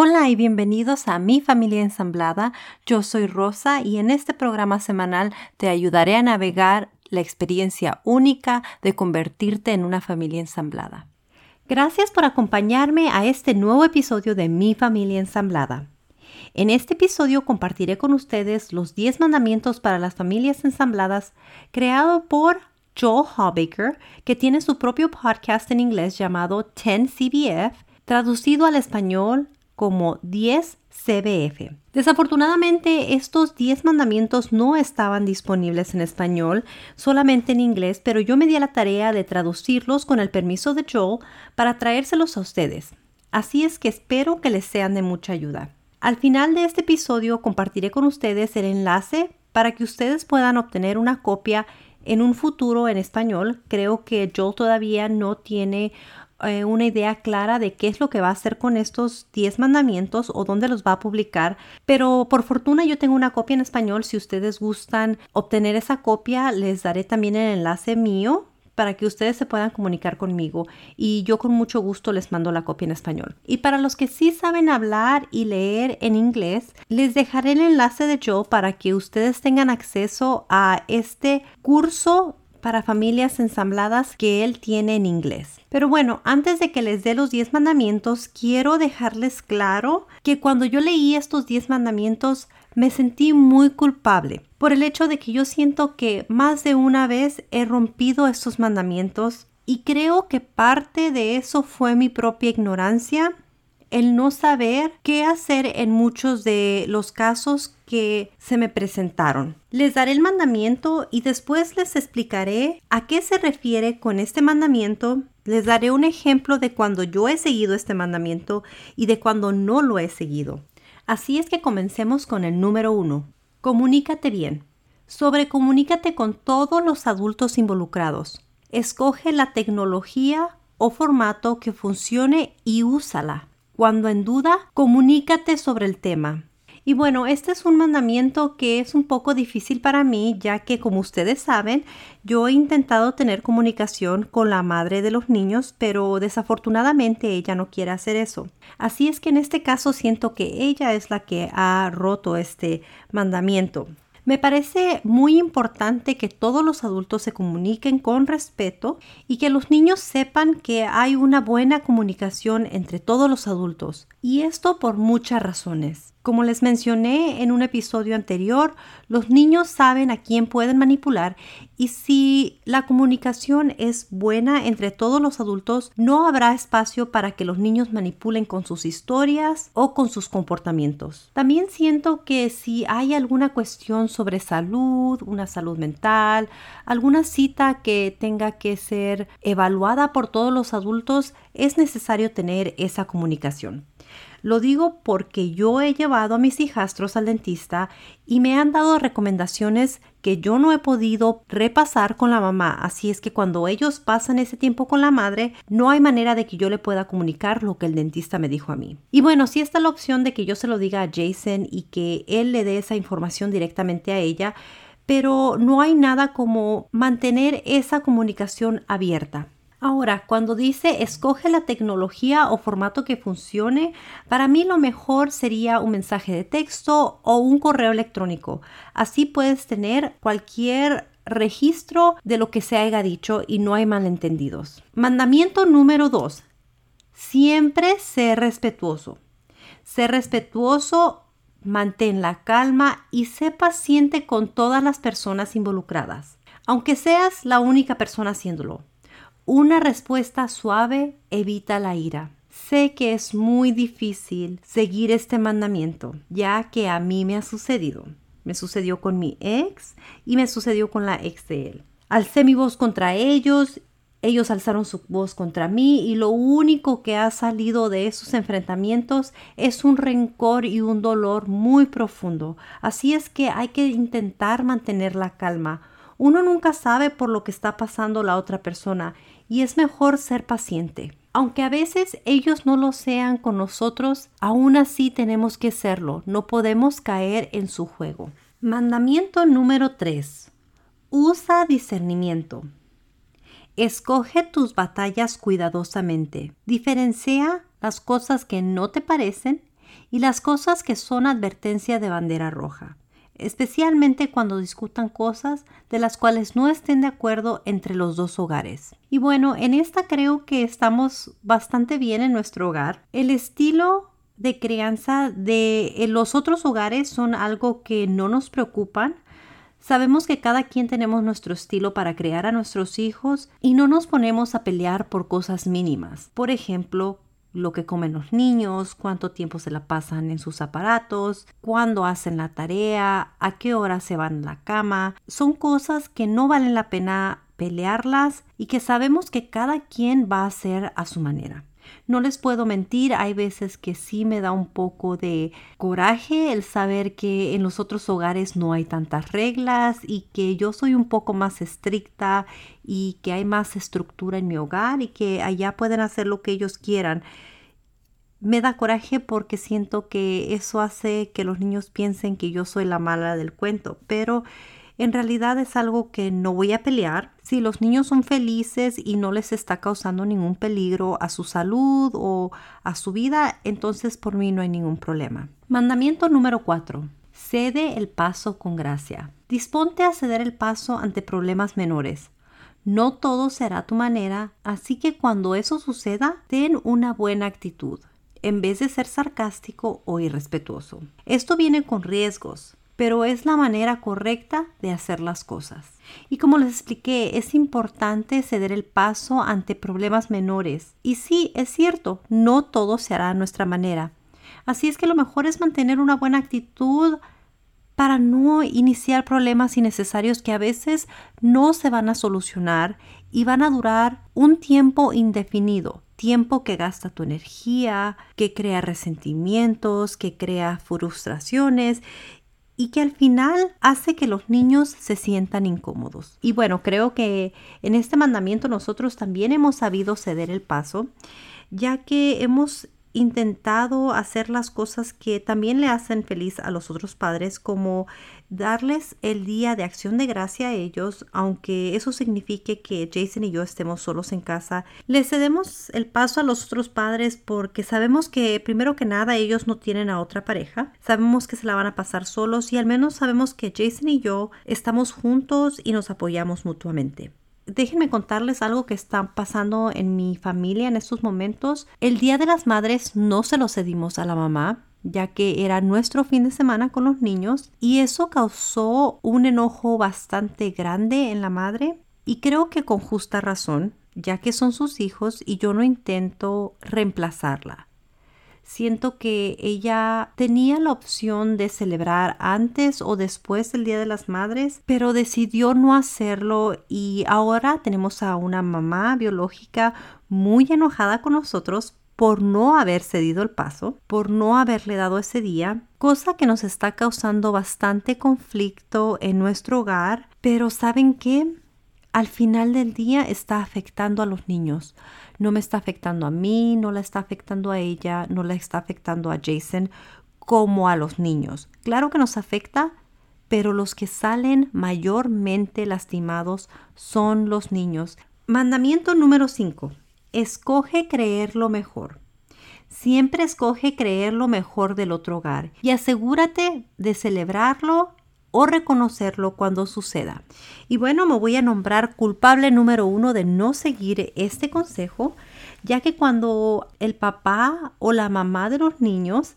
Hola y bienvenidos a Mi Familia Ensamblada. Yo soy Rosa y en este programa semanal te ayudaré a navegar la experiencia única de convertirte en una familia ensamblada. Gracias por acompañarme a este nuevo episodio de Mi Familia Ensamblada. En este episodio compartiré con ustedes los 10 mandamientos para las familias ensambladas creado por Joel Hawbaker, que tiene su propio podcast en inglés llamado 10 CBF, traducido al español como 10 CBF. Desafortunadamente, estos 10 mandamientos no estaban disponibles en español, solamente en inglés, pero yo me di a la tarea de traducirlos con el permiso de Joel para traérselos a ustedes. Así es que espero que les sean de mucha ayuda. Al final de este episodio compartiré con ustedes el enlace para que ustedes puedan obtener una copia en un futuro en español. Creo que Joel todavía no tiene eh, una idea clara de qué es lo que va a hacer con estos 10 mandamientos o dónde los va a publicar, pero por fortuna yo tengo una copia en español. Si ustedes gustan obtener esa copia, les daré también el enlace mío para que ustedes se puedan comunicar conmigo y yo con mucho gusto les mando la copia en español. Y para los que sí saben hablar y leer en inglés, les dejaré el enlace de Joe para que ustedes tengan acceso a este curso para familias ensambladas que él tiene en inglés. Pero bueno, antes de que les dé los 10 mandamientos, quiero dejarles claro que cuando yo leí estos 10 mandamientos me sentí muy culpable por el hecho de que yo siento que más de una vez he rompido estos mandamientos y creo que parte de eso fue mi propia ignorancia el no saber qué hacer en muchos de los casos que se me presentaron. Les daré el mandamiento y después les explicaré a qué se refiere con este mandamiento. Les daré un ejemplo de cuando yo he seguido este mandamiento y de cuando no lo he seguido. Así es que comencemos con el número uno. Comunícate bien. Sobre comunícate con todos los adultos involucrados. Escoge la tecnología o formato que funcione y úsala. Cuando en duda, comunícate sobre el tema. Y bueno, este es un mandamiento que es un poco difícil para mí, ya que como ustedes saben, yo he intentado tener comunicación con la madre de los niños, pero desafortunadamente ella no quiere hacer eso. Así es que en este caso siento que ella es la que ha roto este mandamiento. Me parece muy importante que todos los adultos se comuniquen con respeto y que los niños sepan que hay una buena comunicación entre todos los adultos. Y esto por muchas razones. Como les mencioné en un episodio anterior, los niños saben a quién pueden manipular y si la comunicación es buena entre todos los adultos, no habrá espacio para que los niños manipulen con sus historias o con sus comportamientos. También siento que si hay alguna cuestión sobre salud, una salud mental, alguna cita que tenga que ser evaluada por todos los adultos, es necesario tener esa comunicación. Lo digo porque yo he llevado a mis hijastros al dentista y me han dado recomendaciones que yo no he podido repasar con la mamá. Así es que cuando ellos pasan ese tiempo con la madre, no hay manera de que yo le pueda comunicar lo que el dentista me dijo a mí. Y bueno, si está la opción de que yo se lo diga a Jason y que él le dé esa información directamente a ella, pero no hay nada como mantener esa comunicación abierta. Ahora, cuando dice escoge la tecnología o formato que funcione, para mí lo mejor sería un mensaje de texto o un correo electrónico. Así puedes tener cualquier registro de lo que se haya dicho y no hay malentendidos. Mandamiento número 2. Siempre sé respetuoso. Sé respetuoso, mantén la calma y sé paciente con todas las personas involucradas, aunque seas la única persona haciéndolo. Una respuesta suave evita la ira. Sé que es muy difícil seguir este mandamiento, ya que a mí me ha sucedido. Me sucedió con mi ex y me sucedió con la ex de él. Alcé mi voz contra ellos, ellos alzaron su voz contra mí y lo único que ha salido de esos enfrentamientos es un rencor y un dolor muy profundo. Así es que hay que intentar mantener la calma. Uno nunca sabe por lo que está pasando la otra persona y es mejor ser paciente. Aunque a veces ellos no lo sean con nosotros, aún así tenemos que serlo, no podemos caer en su juego. Mandamiento número 3. Usa discernimiento. Escoge tus batallas cuidadosamente. Diferencia las cosas que no te parecen y las cosas que son advertencia de bandera roja, especialmente cuando discutan cosas de las cuales no estén de acuerdo entre los dos hogares. Y bueno, en esta creo que estamos bastante bien en nuestro hogar. El estilo de crianza de los otros hogares son algo que no nos preocupan. Sabemos que cada quien tenemos nuestro estilo para crear a nuestros hijos y no nos ponemos a pelear por cosas mínimas. Por ejemplo, lo que comen los niños, cuánto tiempo se la pasan en sus aparatos, cuándo hacen la tarea, a qué hora se van a la cama. Son cosas que no valen la pena pelearlas y que sabemos que cada quien va a hacer a su manera. No les puedo mentir, hay veces que sí me da un poco de coraje el saber que en los otros hogares no hay tantas reglas y que yo soy un poco más estricta y que hay más estructura en mi hogar y que allá pueden hacer lo que ellos quieran. Me da coraje porque siento que eso hace que los niños piensen que yo soy la mala del cuento, pero en realidad es algo que no voy a pelear. Si los niños son felices y no les está causando ningún peligro a su salud o a su vida, entonces por mí no hay ningún problema. Mandamiento número 4. Cede el paso con gracia. Disponte a ceder el paso ante problemas menores. No todo será tu manera, así que cuando eso suceda, ten una buena actitud, en vez de ser sarcástico o irrespetuoso. Esto viene con riesgos pero es la manera correcta de hacer las cosas. Y como les expliqué, es importante ceder el paso ante problemas menores. Y sí, es cierto, no todo se hará a nuestra manera. Así es que lo mejor es mantener una buena actitud para no iniciar problemas innecesarios que a veces no se van a solucionar y van a durar un tiempo indefinido tiempo que gasta tu energía, que crea resentimientos, que crea frustraciones y que al final hace que los niños se sientan incómodos. Y bueno, creo que en este mandamiento nosotros también hemos sabido ceder el paso, ya que hemos intentado hacer las cosas que también le hacen feliz a los otros padres, como darles el día de acción de gracia a ellos, aunque eso signifique que Jason y yo estemos solos en casa. Les cedemos el paso a los otros padres porque sabemos que primero que nada ellos no tienen a otra pareja, sabemos que se la van a pasar solos y al menos sabemos que Jason y yo estamos juntos y nos apoyamos mutuamente déjenme contarles algo que está pasando en mi familia en estos momentos. El Día de las Madres no se lo cedimos a la mamá ya que era nuestro fin de semana con los niños y eso causó un enojo bastante grande en la madre y creo que con justa razón, ya que son sus hijos y yo no intento reemplazarla. Siento que ella tenía la opción de celebrar antes o después del Día de las Madres, pero decidió no hacerlo y ahora tenemos a una mamá biológica muy enojada con nosotros por no haber cedido el paso, por no haberle dado ese día, cosa que nos está causando bastante conflicto en nuestro hogar, pero ¿saben qué? Al final del día está afectando a los niños no me está afectando a mí, no la está afectando a ella, no la está afectando a Jason como a los niños. Claro que nos afecta, pero los que salen mayormente lastimados son los niños. Mandamiento número 5. Escoge creer lo mejor. Siempre escoge creer lo mejor del otro hogar y asegúrate de celebrarlo o reconocerlo cuando suceda. Y bueno, me voy a nombrar culpable número uno de no seguir este consejo, ya que cuando el papá o la mamá de los niños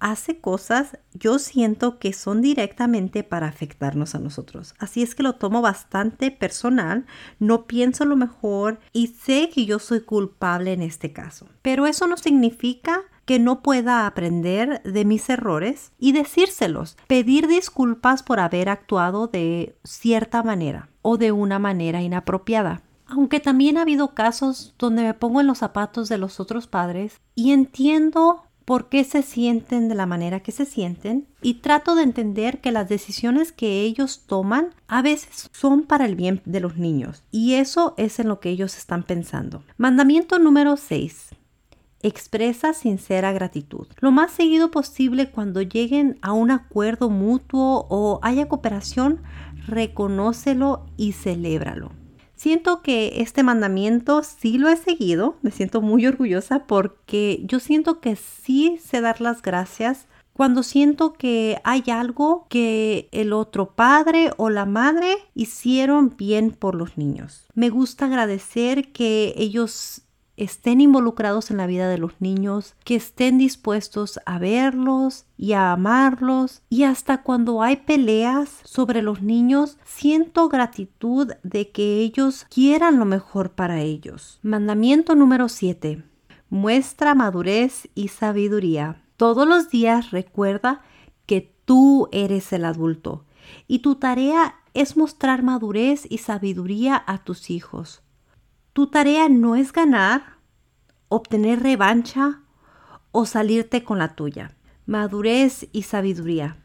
hace cosas, yo siento que son directamente para afectarnos a nosotros. Así es que lo tomo bastante personal, no pienso lo mejor y sé que yo soy culpable en este caso. Pero eso no significa que no pueda aprender de mis errores y decírselos, pedir disculpas por haber actuado de cierta manera o de una manera inapropiada. Aunque también ha habido casos donde me pongo en los zapatos de los otros padres y entiendo por qué se sienten de la manera que se sienten y trato de entender que las decisiones que ellos toman a veces son para el bien de los niños y eso es en lo que ellos están pensando. Mandamiento número 6. Expresa sincera gratitud. Lo más seguido posible cuando lleguen a un acuerdo mutuo o haya cooperación, reconócelo y celébralo. Siento que este mandamiento sí lo he seguido, me siento muy orgullosa porque yo siento que sí sé dar las gracias cuando siento que hay algo que el otro padre o la madre hicieron bien por los niños. Me gusta agradecer que ellos estén involucrados en la vida de los niños, que estén dispuestos a verlos y a amarlos. Y hasta cuando hay peleas sobre los niños, siento gratitud de que ellos quieran lo mejor para ellos. Mandamiento número 7. Muestra madurez y sabiduría. Todos los días recuerda que tú eres el adulto y tu tarea es mostrar madurez y sabiduría a tus hijos. Tu tarea no es ganar, obtener revancha o salirte con la tuya. Madurez y sabiduría.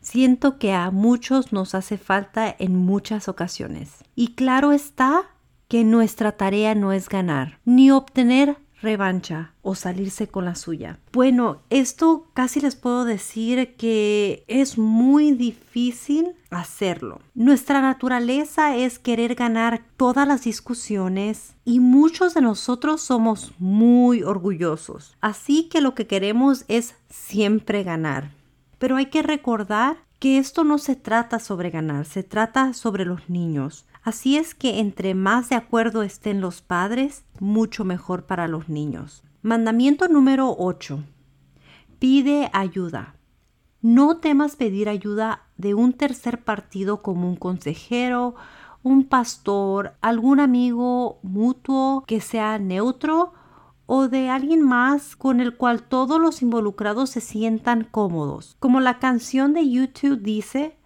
Siento que a muchos nos hace falta en muchas ocasiones. Y claro está que nuestra tarea no es ganar, ni obtener revancha o salirse con la suya. Bueno, esto casi les puedo decir que es muy difícil hacerlo. Nuestra naturaleza es querer ganar todas las discusiones y muchos de nosotros somos muy orgullosos. Así que lo que queremos es siempre ganar. Pero hay que recordar que esto no se trata sobre ganar, se trata sobre los niños. Así es que entre más de acuerdo estén los padres, mucho mejor para los niños. Mandamiento número 8. Pide ayuda. No temas pedir ayuda de un tercer partido como un consejero, un pastor, algún amigo mutuo que sea neutro o de alguien más con el cual todos los involucrados se sientan cómodos. Como la canción de YouTube dice,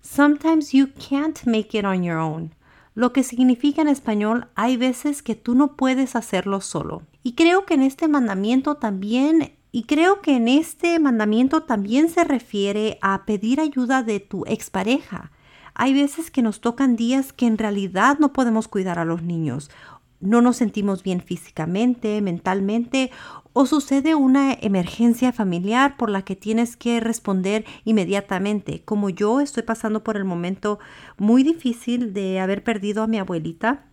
Sometimes you can't make it on your own lo que significa en español hay veces que tú no puedes hacerlo solo. Y creo que en este mandamiento también y creo que en este mandamiento también se refiere a pedir ayuda de tu expareja. Hay veces que nos tocan días que en realidad no podemos cuidar a los niños. No nos sentimos bien físicamente, mentalmente o sucede una emergencia familiar por la que tienes que responder inmediatamente. Como yo estoy pasando por el momento muy difícil de haber perdido a mi abuelita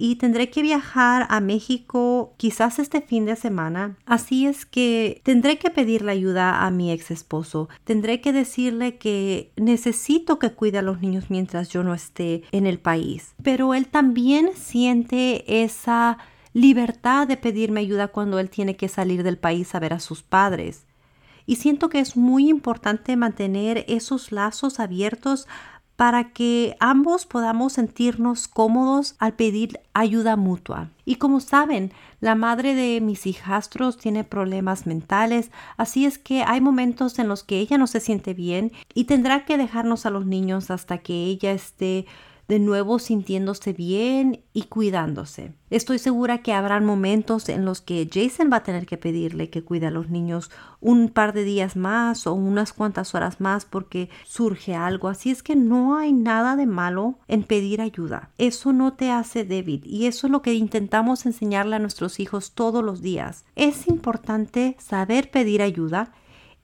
y tendré que viajar a México quizás este fin de semana. Así es que tendré que pedirle ayuda a mi ex esposo. Tendré que decirle que necesito que cuide a los niños mientras yo no esté en el país. Pero él también siente esa libertad de pedirme ayuda cuando él tiene que salir del país a ver a sus padres. Y siento que es muy importante mantener esos lazos abiertos para que ambos podamos sentirnos cómodos al pedir ayuda mutua. Y como saben, la madre de mis hijastros tiene problemas mentales, así es que hay momentos en los que ella no se siente bien y tendrá que dejarnos a los niños hasta que ella esté de nuevo sintiéndose bien y cuidándose. Estoy segura que habrán momentos en los que Jason va a tener que pedirle que cuide a los niños un par de días más o unas cuantas horas más porque surge algo. Así es que no hay nada de malo en pedir ayuda. Eso no te hace débil y eso es lo que intentamos enseñarle a nuestros hijos todos los días. Es importante saber pedir ayuda.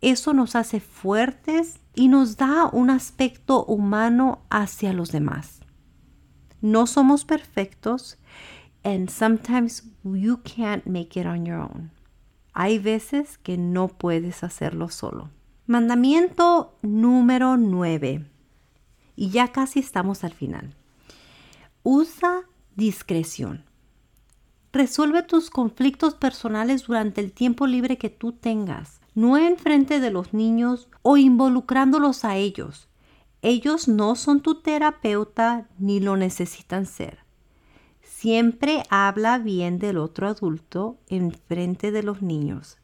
Eso nos hace fuertes y nos da un aspecto humano hacia los demás. No somos perfectos and sometimes you can't make it on your own. Hay veces que no puedes hacerlo solo. Mandamiento número 9. Y ya casi estamos al final. Usa discreción. Resuelve tus conflictos personales durante el tiempo libre que tú tengas, no en frente de los niños o involucrándolos a ellos. Ellos no son tu terapeuta ni lo necesitan ser. Siempre habla bien del otro adulto en frente de los niños.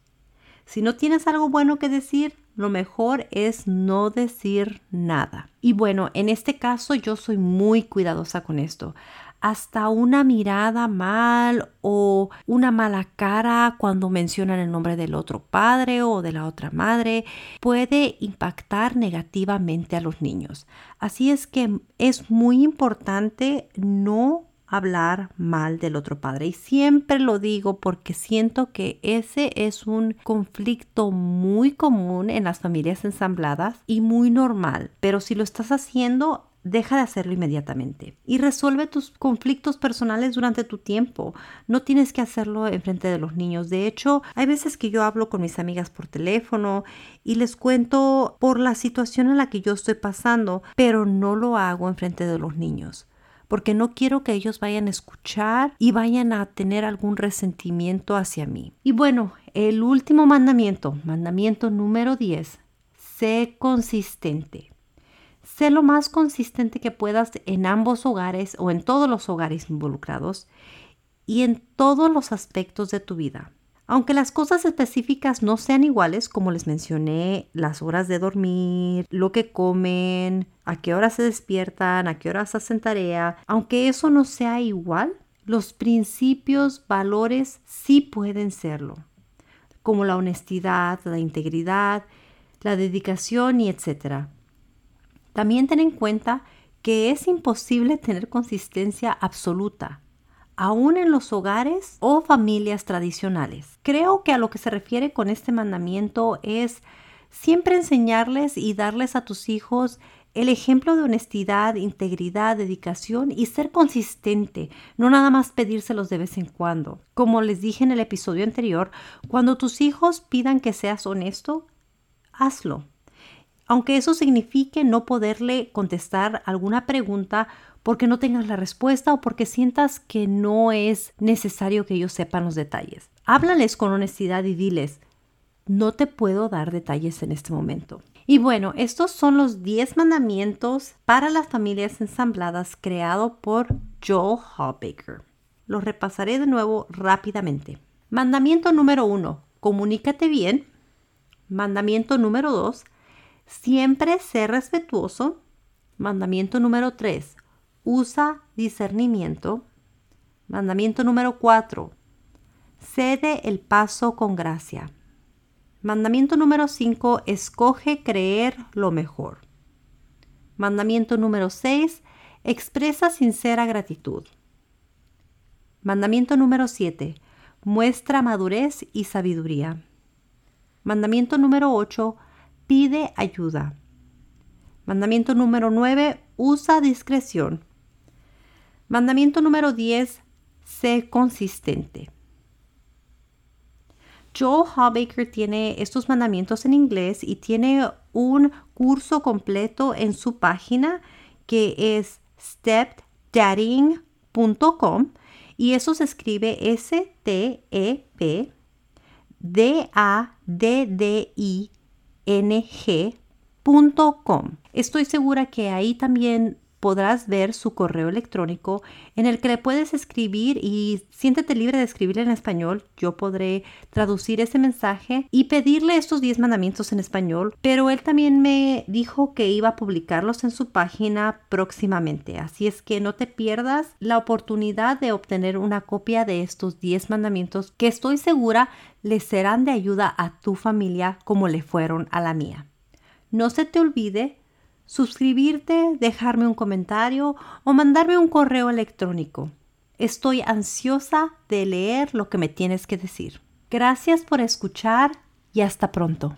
Si no tienes algo bueno que decir, lo mejor es no decir nada. Y bueno, en este caso yo soy muy cuidadosa con esto hasta una mirada mal o una mala cara cuando mencionan el nombre del otro padre o de la otra madre puede impactar negativamente a los niños. Así es que es muy importante no hablar mal del otro padre. Y siempre lo digo porque siento que ese es un conflicto muy común en las familias ensambladas y muy normal. Pero si lo estás haciendo, deja de hacerlo inmediatamente y resuelve tus conflictos personales durante tu tiempo. No tienes que hacerlo en frente de los niños. De hecho, hay veces que yo hablo con mis amigas por teléfono y les cuento por la situación en la que yo estoy pasando, pero no lo hago en frente de los niños porque no quiero que ellos vayan a escuchar y vayan a tener algún resentimiento hacia mí. Y bueno, el último mandamiento, mandamiento número 10, sé consistente. Sé lo más consistente que puedas en ambos hogares o en todos los hogares involucrados y en todos los aspectos de tu vida. Aunque las cosas específicas no sean iguales, como les mencioné, las horas de dormir, lo que comen, a qué hora se despiertan, a qué horas hacen tarea, aunque eso no sea igual, los principios, valores sí pueden serlo, como la honestidad, la integridad, la dedicación y etcétera. También ten en cuenta que es imposible tener consistencia absoluta, aún en los hogares o familias tradicionales. Creo que a lo que se refiere con este mandamiento es siempre enseñarles y darles a tus hijos el ejemplo de honestidad, integridad, dedicación y ser consistente, no nada más pedírselos de vez en cuando. Como les dije en el episodio anterior, cuando tus hijos pidan que seas honesto, hazlo aunque eso signifique no poderle contestar alguna pregunta porque no tengas la respuesta o porque sientas que no es necesario que ellos sepan los detalles. Háblales con honestidad y diles, no te puedo dar detalles en este momento. Y bueno, estos son los 10 mandamientos para las familias ensambladas creado por Joel Hallbaker. Los repasaré de nuevo rápidamente. Mandamiento número 1, comunícate bien. Mandamiento número 2, Siempre ser respetuoso. Mandamiento número 3. Usa discernimiento. Mandamiento número 4. Cede el paso con gracia. Mandamiento número 5. Escoge creer lo mejor. Mandamiento número 6. Expresa sincera gratitud. Mandamiento número 7. Muestra madurez y sabiduría. Mandamiento número 8 pide ayuda. Mandamiento número 9, usa discreción. Mandamiento número 10, sé consistente. Joel Hallbaker tiene estos mandamientos en inglés y tiene un curso completo en su página que es stepdaddying.com y eso se escribe S-T-E-P D-A-D-D-I ng.com. Estoy segura que ahí también podrás ver su correo electrónico en el que le puedes escribir y siéntete libre de escribir en español. Yo podré traducir ese mensaje y pedirle estos 10 mandamientos en español, pero él también me dijo que iba a publicarlos en su página próximamente. Así es que no te pierdas la oportunidad de obtener una copia de estos 10 mandamientos que estoy segura les serán de ayuda a tu familia como le fueron a la mía. No se te olvide suscribirte, dejarme un comentario o mandarme un correo electrónico. Estoy ansiosa de leer lo que me tienes que decir. Gracias por escuchar y hasta pronto.